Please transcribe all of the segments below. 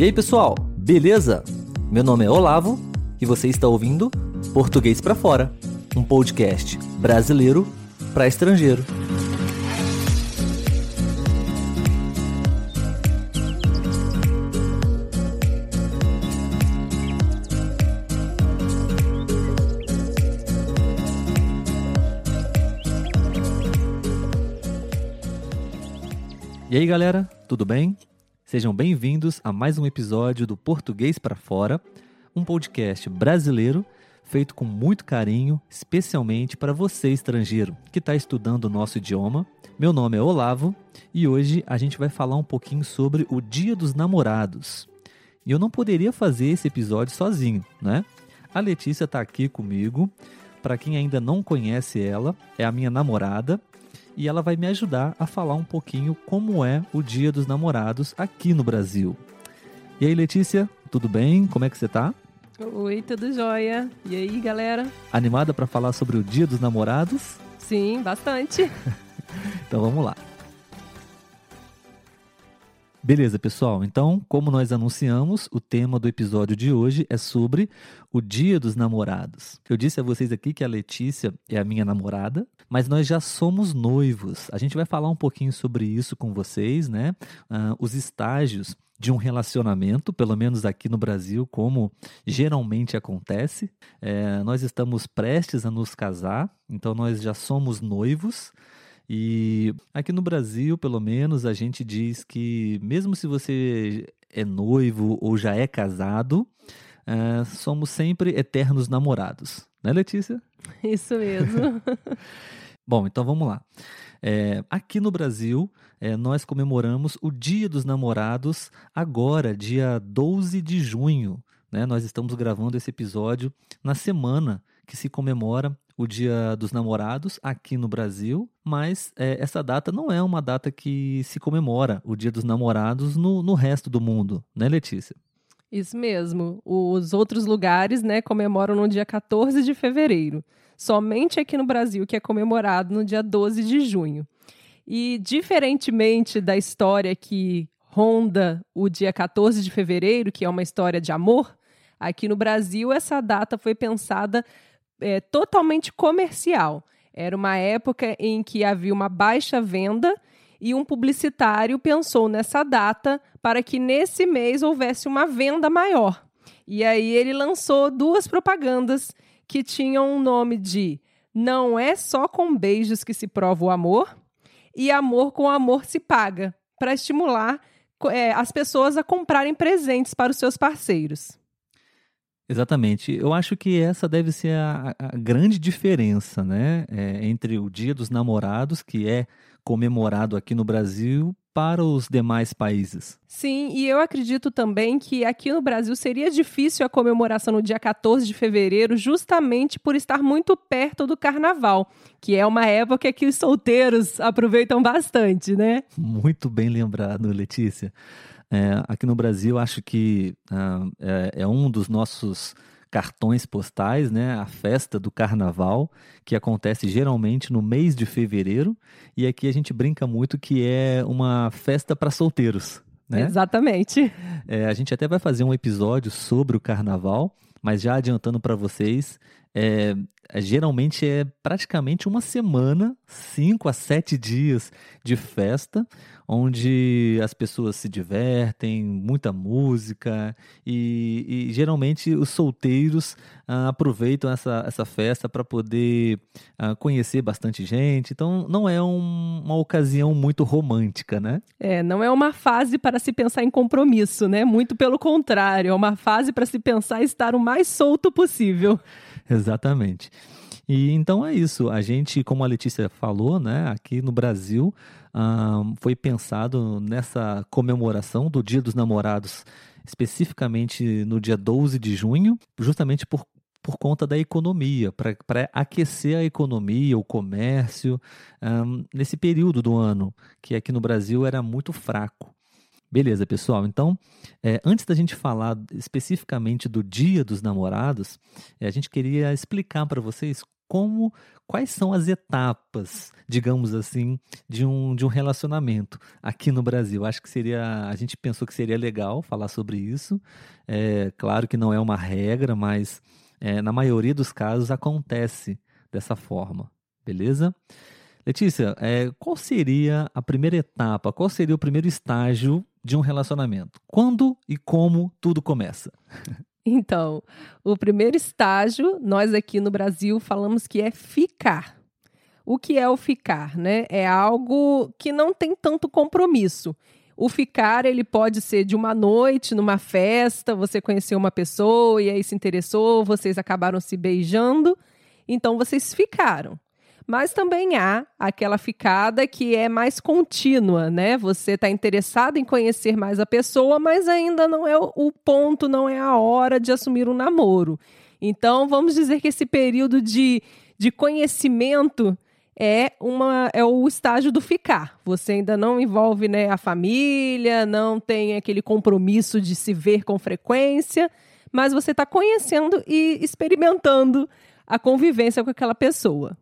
E aí, pessoal, beleza? Meu nome é Olavo e você está ouvindo Português para Fora, um podcast brasileiro para estrangeiro. E aí, galera, tudo bem? Sejam bem-vindos a mais um episódio do Português para Fora, um podcast brasileiro feito com muito carinho, especialmente para você estrangeiro que está estudando o nosso idioma. Meu nome é Olavo e hoje a gente vai falar um pouquinho sobre o Dia dos Namorados. E eu não poderia fazer esse episódio sozinho, né? A Letícia está aqui comigo. Para quem ainda não conhece ela, é a minha namorada e ela vai me ajudar a falar um pouquinho como é o Dia dos Namorados aqui no Brasil. E aí, Letícia, tudo bem? Como é que você tá? Oi, tudo jóia? E aí, galera? Animada para falar sobre o Dia dos Namorados? Sim, bastante. então vamos lá. Beleza, pessoal. Então, como nós anunciamos, o tema do episódio de hoje é sobre o Dia dos Namorados. Eu disse a vocês aqui que a Letícia é a minha namorada, mas nós já somos noivos. A gente vai falar um pouquinho sobre isso com vocês, né? Uh, os estágios de um relacionamento, pelo menos aqui no Brasil, como geralmente acontece. É, nós estamos prestes a nos casar, então nós já somos noivos. E aqui no Brasil, pelo menos, a gente diz que mesmo se você é noivo ou já é casado, uh, somos sempre eternos namorados. Né, Letícia? Isso mesmo. Bom, então vamos lá. É, aqui no Brasil, é, nós comemoramos o Dia dos Namorados agora, dia 12 de junho. Né? Nós estamos gravando esse episódio na semana que se comemora o Dia dos Namorados aqui no Brasil, mas é, essa data não é uma data que se comemora o Dia dos Namorados no, no resto do mundo, né, Letícia? Isso mesmo. Os outros lugares, né, comemoram no dia 14 de fevereiro. Somente aqui no Brasil que é comemorado no dia 12 de junho. E diferentemente da história que ronda o dia 14 de fevereiro, que é uma história de amor, aqui no Brasil essa data foi pensada é, totalmente comercial. Era uma época em que havia uma baixa venda e um publicitário pensou nessa data para que nesse mês houvesse uma venda maior. E aí ele lançou duas propagandas que tinham o um nome de Não é só com beijos que se prova o amor e Amor com amor se paga, para estimular é, as pessoas a comprarem presentes para os seus parceiros. Exatamente. Eu acho que essa deve ser a, a grande diferença, né, é, entre o Dia dos Namorados, que é comemorado aqui no Brasil, para os demais países. Sim, e eu acredito também que aqui no Brasil seria difícil a comemoração no dia 14 de fevereiro, justamente por estar muito perto do carnaval, que é uma época que os solteiros aproveitam bastante, né? Muito bem lembrado, Letícia. É, aqui no Brasil, acho que uh, é, é, um dos nossos cartões postais, né? A festa do carnaval, que acontece geralmente no mês de fevereiro. E aqui a gente brinca muito que é uma festa para solteiros. Né? Exatamente. É, a gente até vai fazer um episódio sobre o carnaval, mas já adiantando para vocês, é, geralmente é praticamente uma semana, cinco a sete dias de festa, onde as pessoas se divertem, muita música e, e geralmente os solteiros ah, aproveitam essa, essa festa para poder ah, conhecer bastante gente. Então não é um, uma ocasião muito romântica, né? É, não é uma fase para se pensar em compromisso, né? Muito pelo contrário, é uma fase para se pensar em estar o mais solto possível. Exatamente. E então é isso. A gente, como a Letícia falou, né, aqui no Brasil, um, foi pensado nessa comemoração do Dia dos Namorados, especificamente no dia 12 de junho, justamente por, por conta da economia, para aquecer a economia, o comércio, um, nesse período do ano, que aqui no Brasil era muito fraco. Beleza, pessoal. Então, é, antes da gente falar especificamente do Dia dos Namorados, é, a gente queria explicar para vocês como quais são as etapas, digamos assim, de um, de um relacionamento aqui no Brasil. Acho que seria. A gente pensou que seria legal falar sobre isso. É, claro que não é uma regra, mas na maioria dos casos acontece dessa forma, beleza? Letícia, qual seria a primeira etapa, qual seria o primeiro estágio de um relacionamento? Quando e como tudo começa? Então, o primeiro estágio, nós aqui no Brasil falamos que é ficar. O que é o ficar, né? É algo que não tem tanto compromisso. O ficar, ele pode ser de uma noite, numa festa, você conheceu uma pessoa e aí se interessou, vocês acabaram se beijando, então vocês ficaram. Mas também há aquela ficada que é mais contínua, né? Você está interessado em conhecer mais a pessoa, mas ainda não é o ponto, não é a hora de assumir um namoro. Então, vamos dizer que esse período de, de conhecimento é, uma, é o estágio do ficar. Você ainda não envolve né, a família, não tem aquele compromisso de se ver com frequência, mas você está conhecendo e experimentando a convivência com aquela pessoa.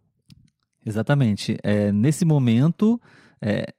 Exatamente. É, nesse momento, é,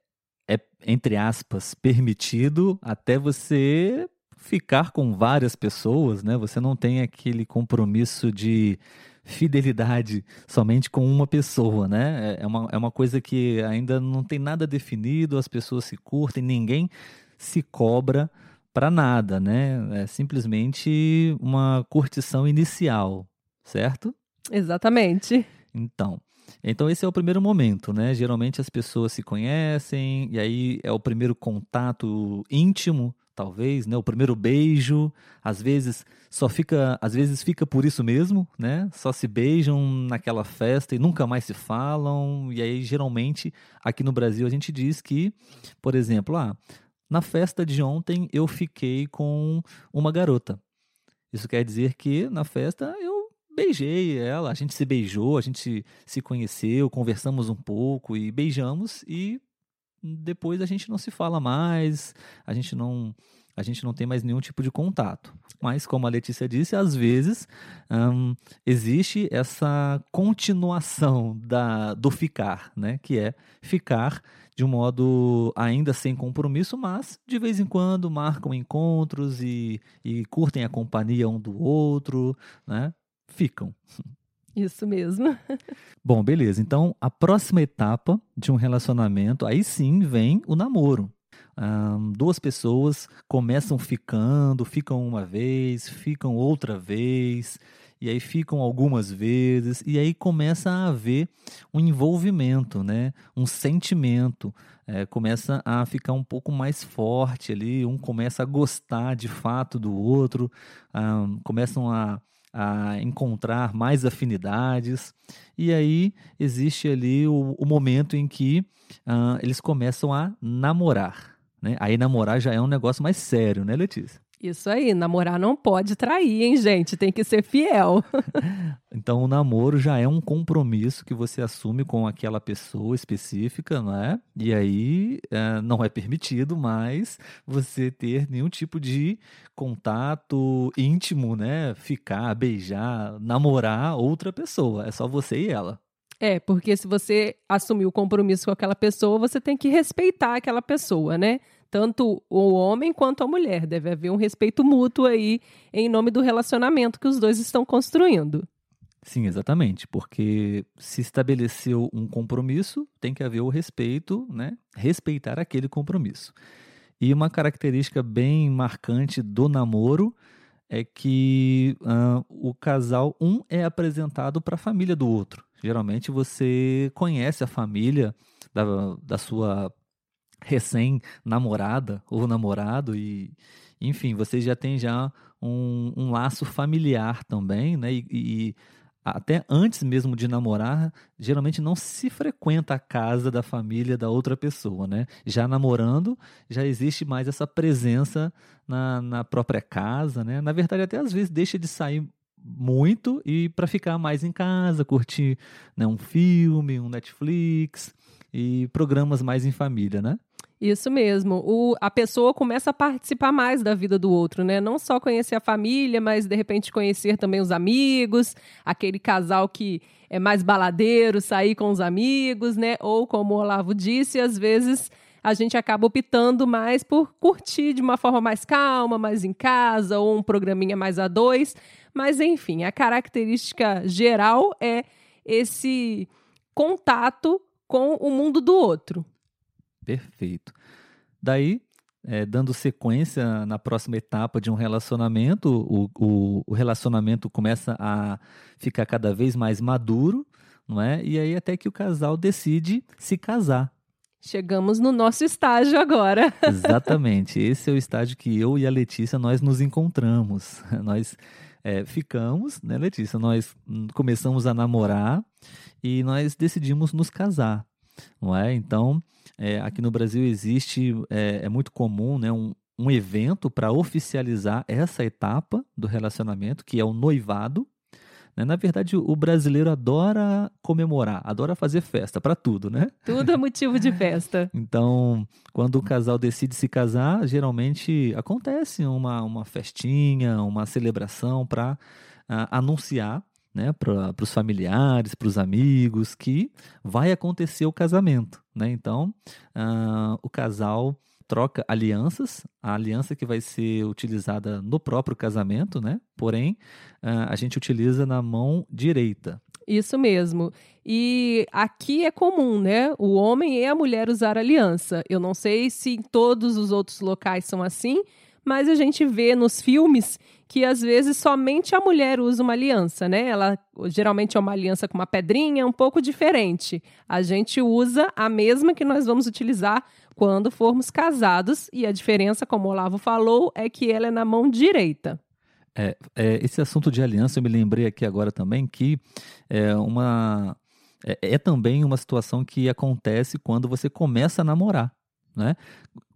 é, entre aspas, permitido até você ficar com várias pessoas, né? Você não tem aquele compromisso de fidelidade somente com uma pessoa, né? É, é uma, é uma coisa que ainda não tem nada definido, as pessoas se curtem, ninguém se cobra para nada, né? É simplesmente uma curtição inicial, certo? Exatamente. Então, então esse é o primeiro momento, né? Geralmente as pessoas se conhecem e aí é o primeiro contato íntimo, talvez, né? O primeiro beijo, às vezes só fica, às vezes fica por isso mesmo, né? Só se beijam naquela festa e nunca mais se falam. E aí geralmente aqui no Brasil a gente diz que, por exemplo, ah, na festa de ontem eu fiquei com uma garota. Isso quer dizer que na festa eu beijei ela, a gente se beijou, a gente se conheceu, conversamos um pouco e beijamos e depois a gente não se fala mais, a gente não a gente não tem mais nenhum tipo de contato. Mas, como a Letícia disse, às vezes existe essa continuação da, do ficar, né? Que é ficar de um modo ainda sem compromisso, mas de vez em quando marcam encontros e, e curtem a companhia um do outro, né? Ficam. Isso mesmo. Bom, beleza. Então, a próxima etapa de um relacionamento, aí sim vem o namoro. Um, duas pessoas começam ficando, ficam uma vez, ficam outra vez, e aí ficam algumas vezes, e aí começa a haver um envolvimento, né? um sentimento, é, começa a ficar um pouco mais forte ali, um começa a gostar de fato do outro, um, começam a a encontrar mais afinidades. E aí existe ali o, o momento em que uh, eles começam a namorar. Né? Aí namorar já é um negócio mais sério, né, Letícia? Isso aí, namorar não pode trair, hein, gente? Tem que ser fiel. então, o namoro já é um compromisso que você assume com aquela pessoa específica, não é? E aí é, não é permitido mais você ter nenhum tipo de contato íntimo, né? Ficar, beijar, namorar outra pessoa. É só você e ela. É, porque se você assumir o compromisso com aquela pessoa, você tem que respeitar aquela pessoa, né? Tanto o homem quanto a mulher. Deve haver um respeito mútuo aí em nome do relacionamento que os dois estão construindo. Sim, exatamente, porque se estabeleceu um compromisso, tem que haver o respeito, né? Respeitar aquele compromisso. E uma característica bem marcante do namoro é que uh, o casal, um é apresentado para a família do outro. Geralmente você conhece a família da, da sua recém-namorada ou namorado e enfim, vocês já têm já um, um laço familiar também, né? E, e, até antes mesmo de namorar, geralmente não se frequenta a casa da família da outra pessoa, né? Já namorando, já existe mais essa presença na, na própria casa, né? Na verdade, até às vezes deixa de sair muito e para ficar mais em casa, curtir né, um filme, um Netflix e programas mais em família, né? Isso mesmo. O, a pessoa começa a participar mais da vida do outro, né? Não só conhecer a família, mas de repente conhecer também os amigos, aquele casal que é mais baladeiro, sair com os amigos, né? Ou, como o Olavo disse, às vezes a gente acaba optando mais por curtir de uma forma mais calma, mais em casa, ou um programinha mais a dois. Mas, enfim, a característica geral é esse contato com o mundo do outro. Perfeito. Daí, é, dando sequência na próxima etapa de um relacionamento, o, o, o, relacionamento começa a ficar cada vez mais maduro, não é? E aí até que o casal decide se casar. Chegamos no nosso estágio agora. Exatamente. Esse é o estágio que eu e a Letícia nós nos encontramos. Nós é, ficamos, né, Letícia? Nós começamos a namorar e nós decidimos nos casar, não é? Então, é, aqui no Brasil existe, é, é muito comum, né, um, um evento para oficializar essa etapa do relacionamento, que é o noivado. Né? Na verdade, o brasileiro adora comemorar, adora fazer festa para tudo, né? Tudo é motivo de festa. então, quando o casal decide se casar, geralmente acontece uma, uma festinha, uma celebração para uh, anunciar né, para os familiares, para os amigos, que vai acontecer o casamento. Né? Então, uh, o casal troca alianças, a aliança que vai ser utilizada no próprio casamento, né? Porém, uh, a gente utiliza na mão direita. Isso mesmo. E aqui é comum, né? O homem e a mulher usar aliança. Eu não sei se em todos os outros locais são assim, mas a gente vê nos filmes que às vezes somente a mulher usa uma aliança, né? Ela geralmente é uma aliança com uma pedrinha, um pouco diferente. A gente usa a mesma que nós vamos utilizar quando formos casados, e a diferença, como o Olavo falou, é que ela é na mão direita. É, é, esse assunto de aliança, eu me lembrei aqui agora também que é uma é, é também uma situação que acontece quando você começa a namorar. Né?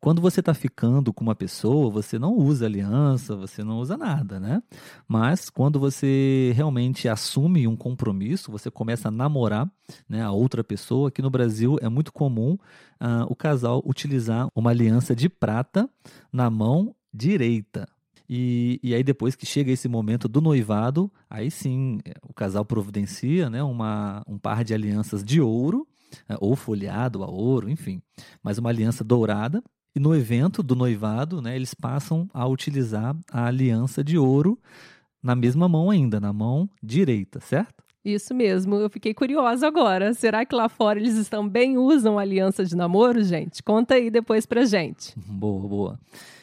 Quando você está ficando com uma pessoa, você não usa aliança, você não usa nada, né? Mas quando você realmente assume um compromisso, você começa a namorar né, a outra pessoa, aqui no Brasil é muito comum uh, o casal utilizar uma aliança de prata na mão direita. E, e aí depois que chega esse momento do noivado, aí sim o casal providencia né, uma, um par de alianças de ouro ou folheado a ouro, enfim, mas uma aliança dourada. E no evento do noivado, né, eles passam a utilizar a aliança de ouro na mesma mão ainda, na mão direita, certo? Isso mesmo, eu fiquei curiosa agora. Será que lá fora eles também usam aliança de namoro, gente? Conta aí depois pra gente. Boa, boa.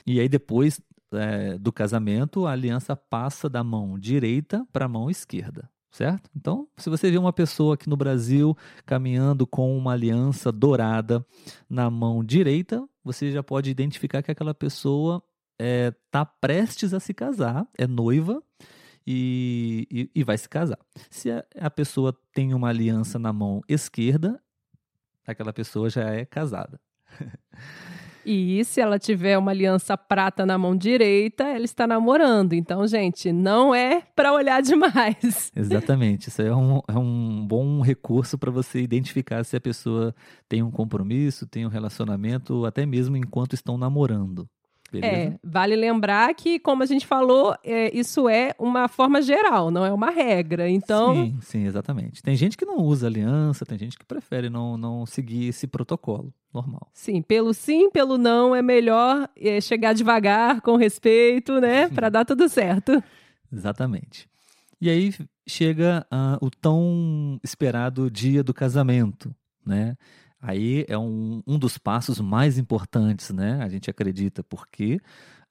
E aí depois é, do casamento, a aliança passa da mão direita para a mão esquerda certo? Então, se você vê uma pessoa aqui no Brasil caminhando com uma aliança dourada na mão direita, você já pode identificar que aquela pessoa está é, tá prestes a se casar, é noiva e, e, e vai se casar. Se a, a pessoa tem uma aliança na mão esquerda, aquela pessoa já é casada. E se ela tiver uma aliança prata na mão direita, ela está namorando. Então, gente, não é para olhar demais. Exatamente. Isso é um, é um bom recurso para você identificar se a pessoa tem um compromisso, tem um relacionamento, até mesmo enquanto estão namorando. Beleza? É, vale lembrar que, como a gente falou, é, isso é uma forma geral, não é uma regra. Então. Sim, sim, exatamente. Tem gente que não usa aliança, tem gente que prefere não, não seguir esse protocolo normal. Sim, pelo sim, pelo não, é melhor é, chegar devagar, com respeito, né? Para dar tudo certo. Exatamente. E aí chega uh, o tão esperado dia do casamento, né? Aí é um, um dos passos mais importantes, né? A gente acredita, porque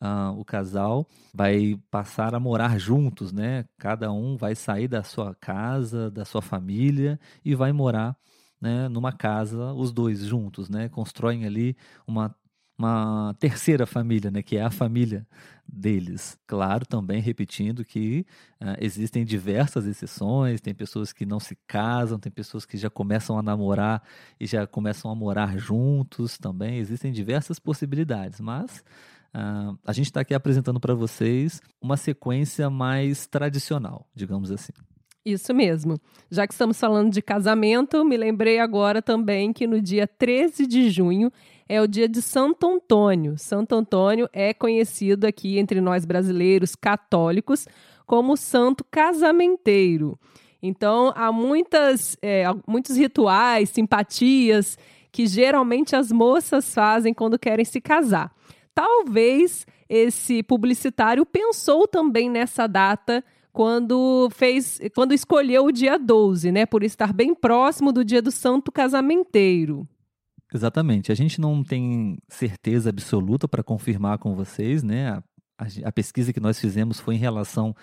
uh, o casal vai passar a morar juntos, né? Cada um vai sair da sua casa, da sua família e vai morar né, numa casa, os dois juntos, né? Constroem ali uma uma terceira família, né, que é a família deles. Claro, também repetindo que uh, existem diversas exceções, tem pessoas que não se casam, tem pessoas que já começam a namorar e já começam a morar juntos também. Existem diversas possibilidades, mas uh, a gente está aqui apresentando para vocês uma sequência mais tradicional, digamos assim. Isso mesmo. Já que estamos falando de casamento, me lembrei agora também que no dia 13 de junho é o dia de Santo Antônio. Santo Antônio é conhecido aqui entre nós brasileiros católicos como santo casamenteiro. Então, há muitas, é, muitos rituais, simpatias que geralmente as moças fazem quando querem se casar. Talvez esse publicitário pensou também nessa data quando fez, quando escolheu o dia 12, né, por estar bem próximo do dia do santo casamenteiro. Exatamente. A gente não tem certeza absoluta para confirmar com vocês, né? A, a, a, pesquisa que nós fizemos foi em relação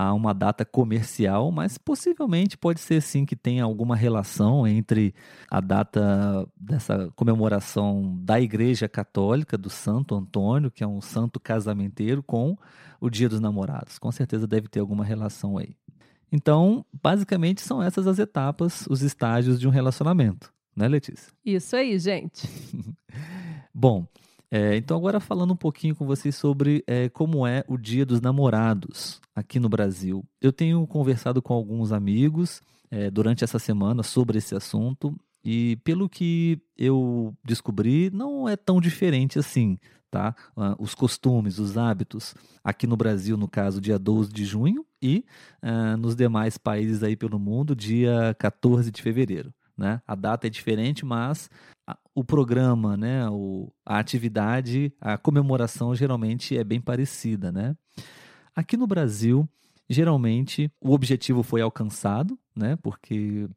a uma data comercial, mas possivelmente pode ser sim que tenha alguma relação entre a data dessa comemoração da Igreja Católica do Santo Antônio, que é um santo casamenteiro, com o Dia dos Namorados. Com certeza deve ter alguma relação aí. Então, basicamente são essas as etapas, os estágios de um relacionamento, né, Letícia? Isso aí, gente. Bom, é, então, agora falando um pouquinho com vocês sobre é, como é o Dia dos Namorados aqui no Brasil. Eu tenho conversado com alguns amigos é, durante essa semana sobre esse assunto e, pelo que eu descobri, não é tão diferente assim, tá? Uh, os costumes, os hábitos aqui no Brasil, no caso, dia 12 de junho e uh, nos demais países aí pelo mundo, dia 14 de fevereiro. Né? A data é diferente, mas o programa, né, o, a atividade, a comemoração geralmente é bem parecida, né? Aqui no Brasil, geralmente o objetivo foi alcançado, né? Porque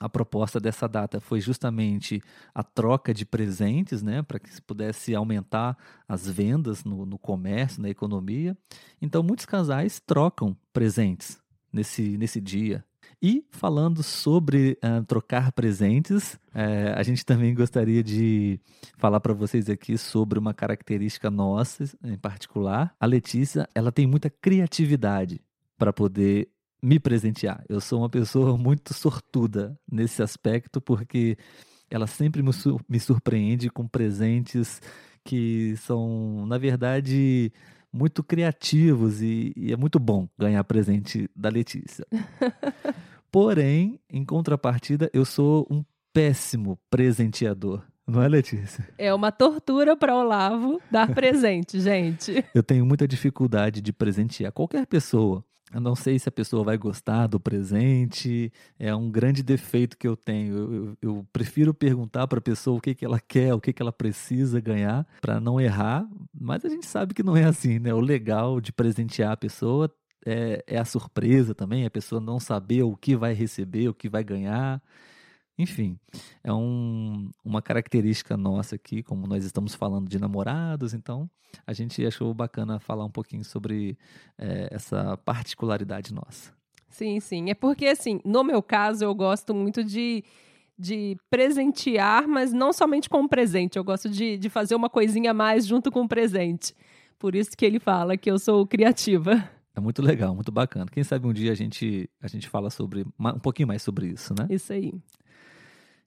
a proposta dessa data foi justamente a troca de presentes, né, para que se pudesse aumentar as vendas no, no comércio, na economia. Então, muitos casais trocam presentes nesse, nesse dia, e falando sobre uh, trocar presentes, uh, a gente também gostaria de falar para vocês aqui sobre uma característica nossa em particular. A Letícia, ela tem muita criatividade para poder me presentear. Eu sou uma pessoa muito sortuda nesse aspecto porque ela sempre me, sur me surpreende com presentes que são, na verdade, muito criativos e, e, é muito bom ganhar presente da Letícia. Porém, em contrapartida, eu sou um péssimo presenteador. Não é, Letícia? É uma tortura para Olavo dar presente, gente. Eu tenho muita dificuldade de presentear qualquer pessoa. Eu não sei se a pessoa vai gostar do presente. É um grande defeito que eu tenho. Eu, eu, eu prefiro perguntar para a pessoa o que, que ela quer, o que, que ela precisa ganhar, para não errar. Mas a gente sabe que não é assim, né? O legal de presentear a pessoa é, é a surpresa também, a pessoa não saber o que vai receber, o que vai ganhar. Enfim, é um, uma característica nossa aqui, como nós estamos falando de namorados, então a gente achou bacana falar um pouquinho sobre é, essa particularidade nossa. Sim, sim. É porque, assim, no meu caso, eu gosto muito de, de presentear, mas não somente com o presente. Eu gosto de, de fazer uma coisinha a mais junto com o presente. Por isso que ele fala que eu sou criativa. É muito legal, muito bacana. Quem sabe um dia a gente, a gente fala sobre um pouquinho mais sobre isso, né? Isso aí.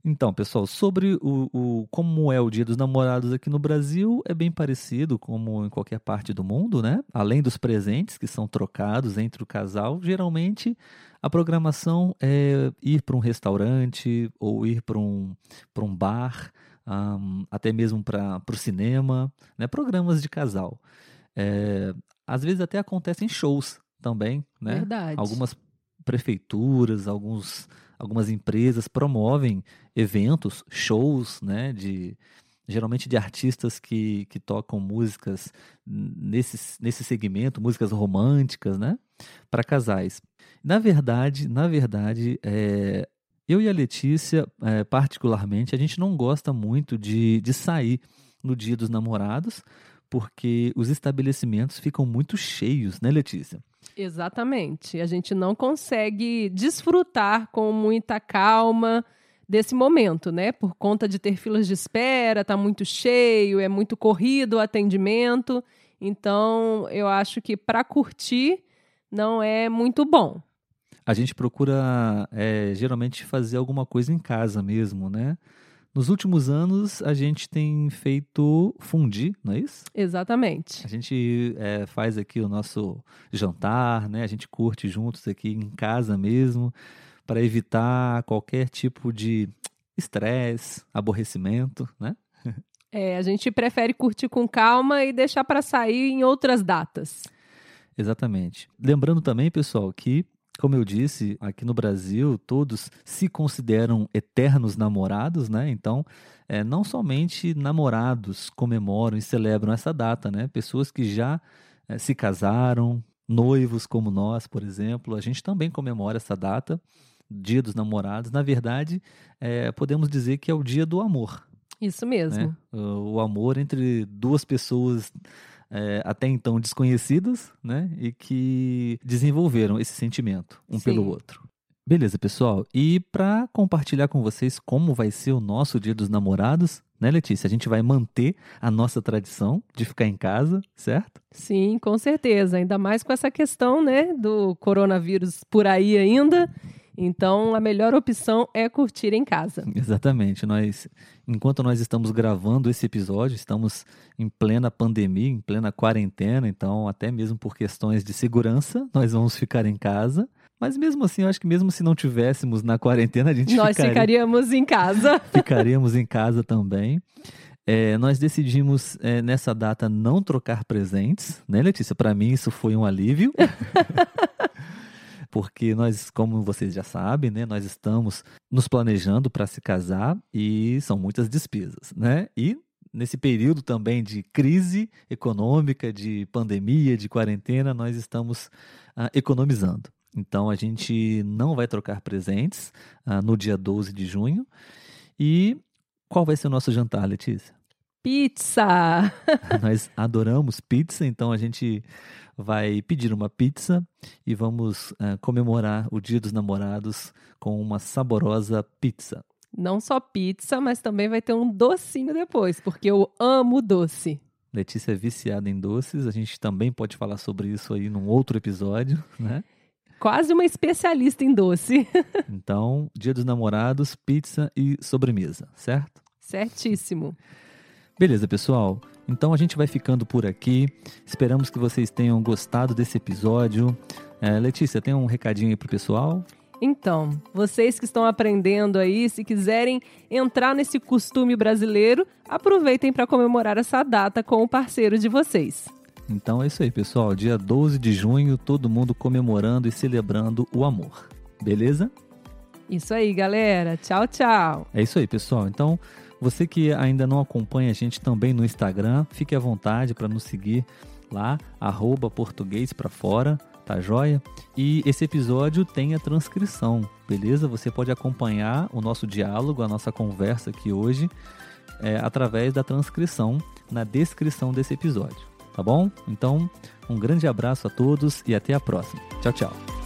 Então, pessoal, sobre o, o, como é o Dia dos Namorados aqui no Brasil, é bem parecido como em qualquer parte do mundo, né? Além dos presentes que são trocados entre o casal, geralmente a programação é ir para um restaurante ou ir para um, um bar, um, até mesmo para o cinema, né? Programas de casal. É, às vezes até acontecem shows também, né? Verdade. Algumas prefeituras, alguns, algumas empresas promovem eventos, shows, né? De, geralmente de artistas que, que tocam músicas nesse, nesse segmento, músicas românticas, né? Para casais. Na verdade, na verdade, é, eu e a Letícia, é, particularmente, a gente não gosta muito de, de sair no dia dos namorados, porque os estabelecimentos ficam muito cheios, né, Letícia? Exatamente. A gente não consegue desfrutar com muita calma desse momento, né? Por conta de ter filas de espera, tá muito cheio, é muito corrido o atendimento. Então, eu acho que para curtir não é muito bom. A gente procura é, geralmente fazer alguma coisa em casa mesmo, né? Nos últimos anos, a gente tem feito fundi, não é isso? Exatamente. A gente é, faz aqui o nosso jantar, né? A gente curte juntos aqui em casa mesmo, para evitar qualquer tipo de estresse, aborrecimento, né? É, a gente prefere curtir com calma e deixar para sair em outras datas. Exatamente. Lembrando também, pessoal, que como eu disse, aqui no Brasil, todos se consideram eternos namorados, né? Então, é, não somente namorados comemoram e celebram essa data, né? Pessoas que já é, se casaram, noivos como nós, por exemplo, a gente também comemora essa data, Dia dos Namorados. Na verdade, é, podemos dizer que é o dia do amor. Isso mesmo. Né? O amor entre duas pessoas é, até então desconhecidas, né? E que desenvolveram esse sentimento um Sim. pelo outro. Beleza, pessoal. E para compartilhar com vocês como vai ser o nosso Dia dos Namorados, né, Letícia? A gente vai manter a nossa tradição de ficar em casa, certo? Sim, com certeza. Ainda mais com essa questão, né, do coronavírus por aí ainda. Então, a melhor opção é curtir em casa. Exatamente. Nós, enquanto nós estamos gravando esse episódio, estamos em plena pandemia, em plena quarentena, então até mesmo por questões de segurança, nós vamos ficar em casa. Mas mesmo assim, eu acho que mesmo se não tivéssemos na quarentena, a gente Nós ficaria... ficaríamos em casa. ficaríamos em casa também. É, nós decidimos é, nessa data não trocar presentes, né, Letícia? Para mim isso foi um alívio. Porque nós, como vocês já sabem, né, nós estamos nos planejando para se casar e são muitas despesas, né? E nesse período também de crise econômica, de pandemia, de quarentena, nós estamos ah, economizando. Então a gente não vai trocar presentes ah, no dia 12 de junho. E qual vai ser o nosso jantar, Letícia? Pizza! Nós adoramos pizza, então a gente vai pedir uma pizza e vamos uh, comemorar o Dia dos Namorados com uma saborosa pizza. Não só pizza, mas também vai ter um docinho depois, porque eu amo doce. Letícia é viciada em doces, a gente também pode falar sobre isso aí num outro episódio, né? Quase uma especialista em doce. então, Dia dos Namorados, pizza e sobremesa, certo? Certíssimo. Beleza, pessoal. Então a gente vai ficando por aqui. Esperamos que vocês tenham gostado desse episódio. É, Letícia, tem um recadinho aí pro pessoal? Então, vocês que estão aprendendo aí, se quiserem entrar nesse costume brasileiro, aproveitem para comemorar essa data com o parceiro de vocês. Então é isso aí, pessoal. Dia 12 de junho, todo mundo comemorando e celebrando o amor. Beleza? Isso aí, galera. Tchau, tchau. É isso aí, pessoal. Então, você que ainda não acompanha a gente também no Instagram, fique à vontade para nos seguir lá, arroba português para fora, tá joia? E esse episódio tem a transcrição, beleza? Você pode acompanhar o nosso diálogo, a nossa conversa aqui hoje, é, através da transcrição na descrição desse episódio, tá bom? Então, um grande abraço a todos e até a próxima. Tchau, tchau.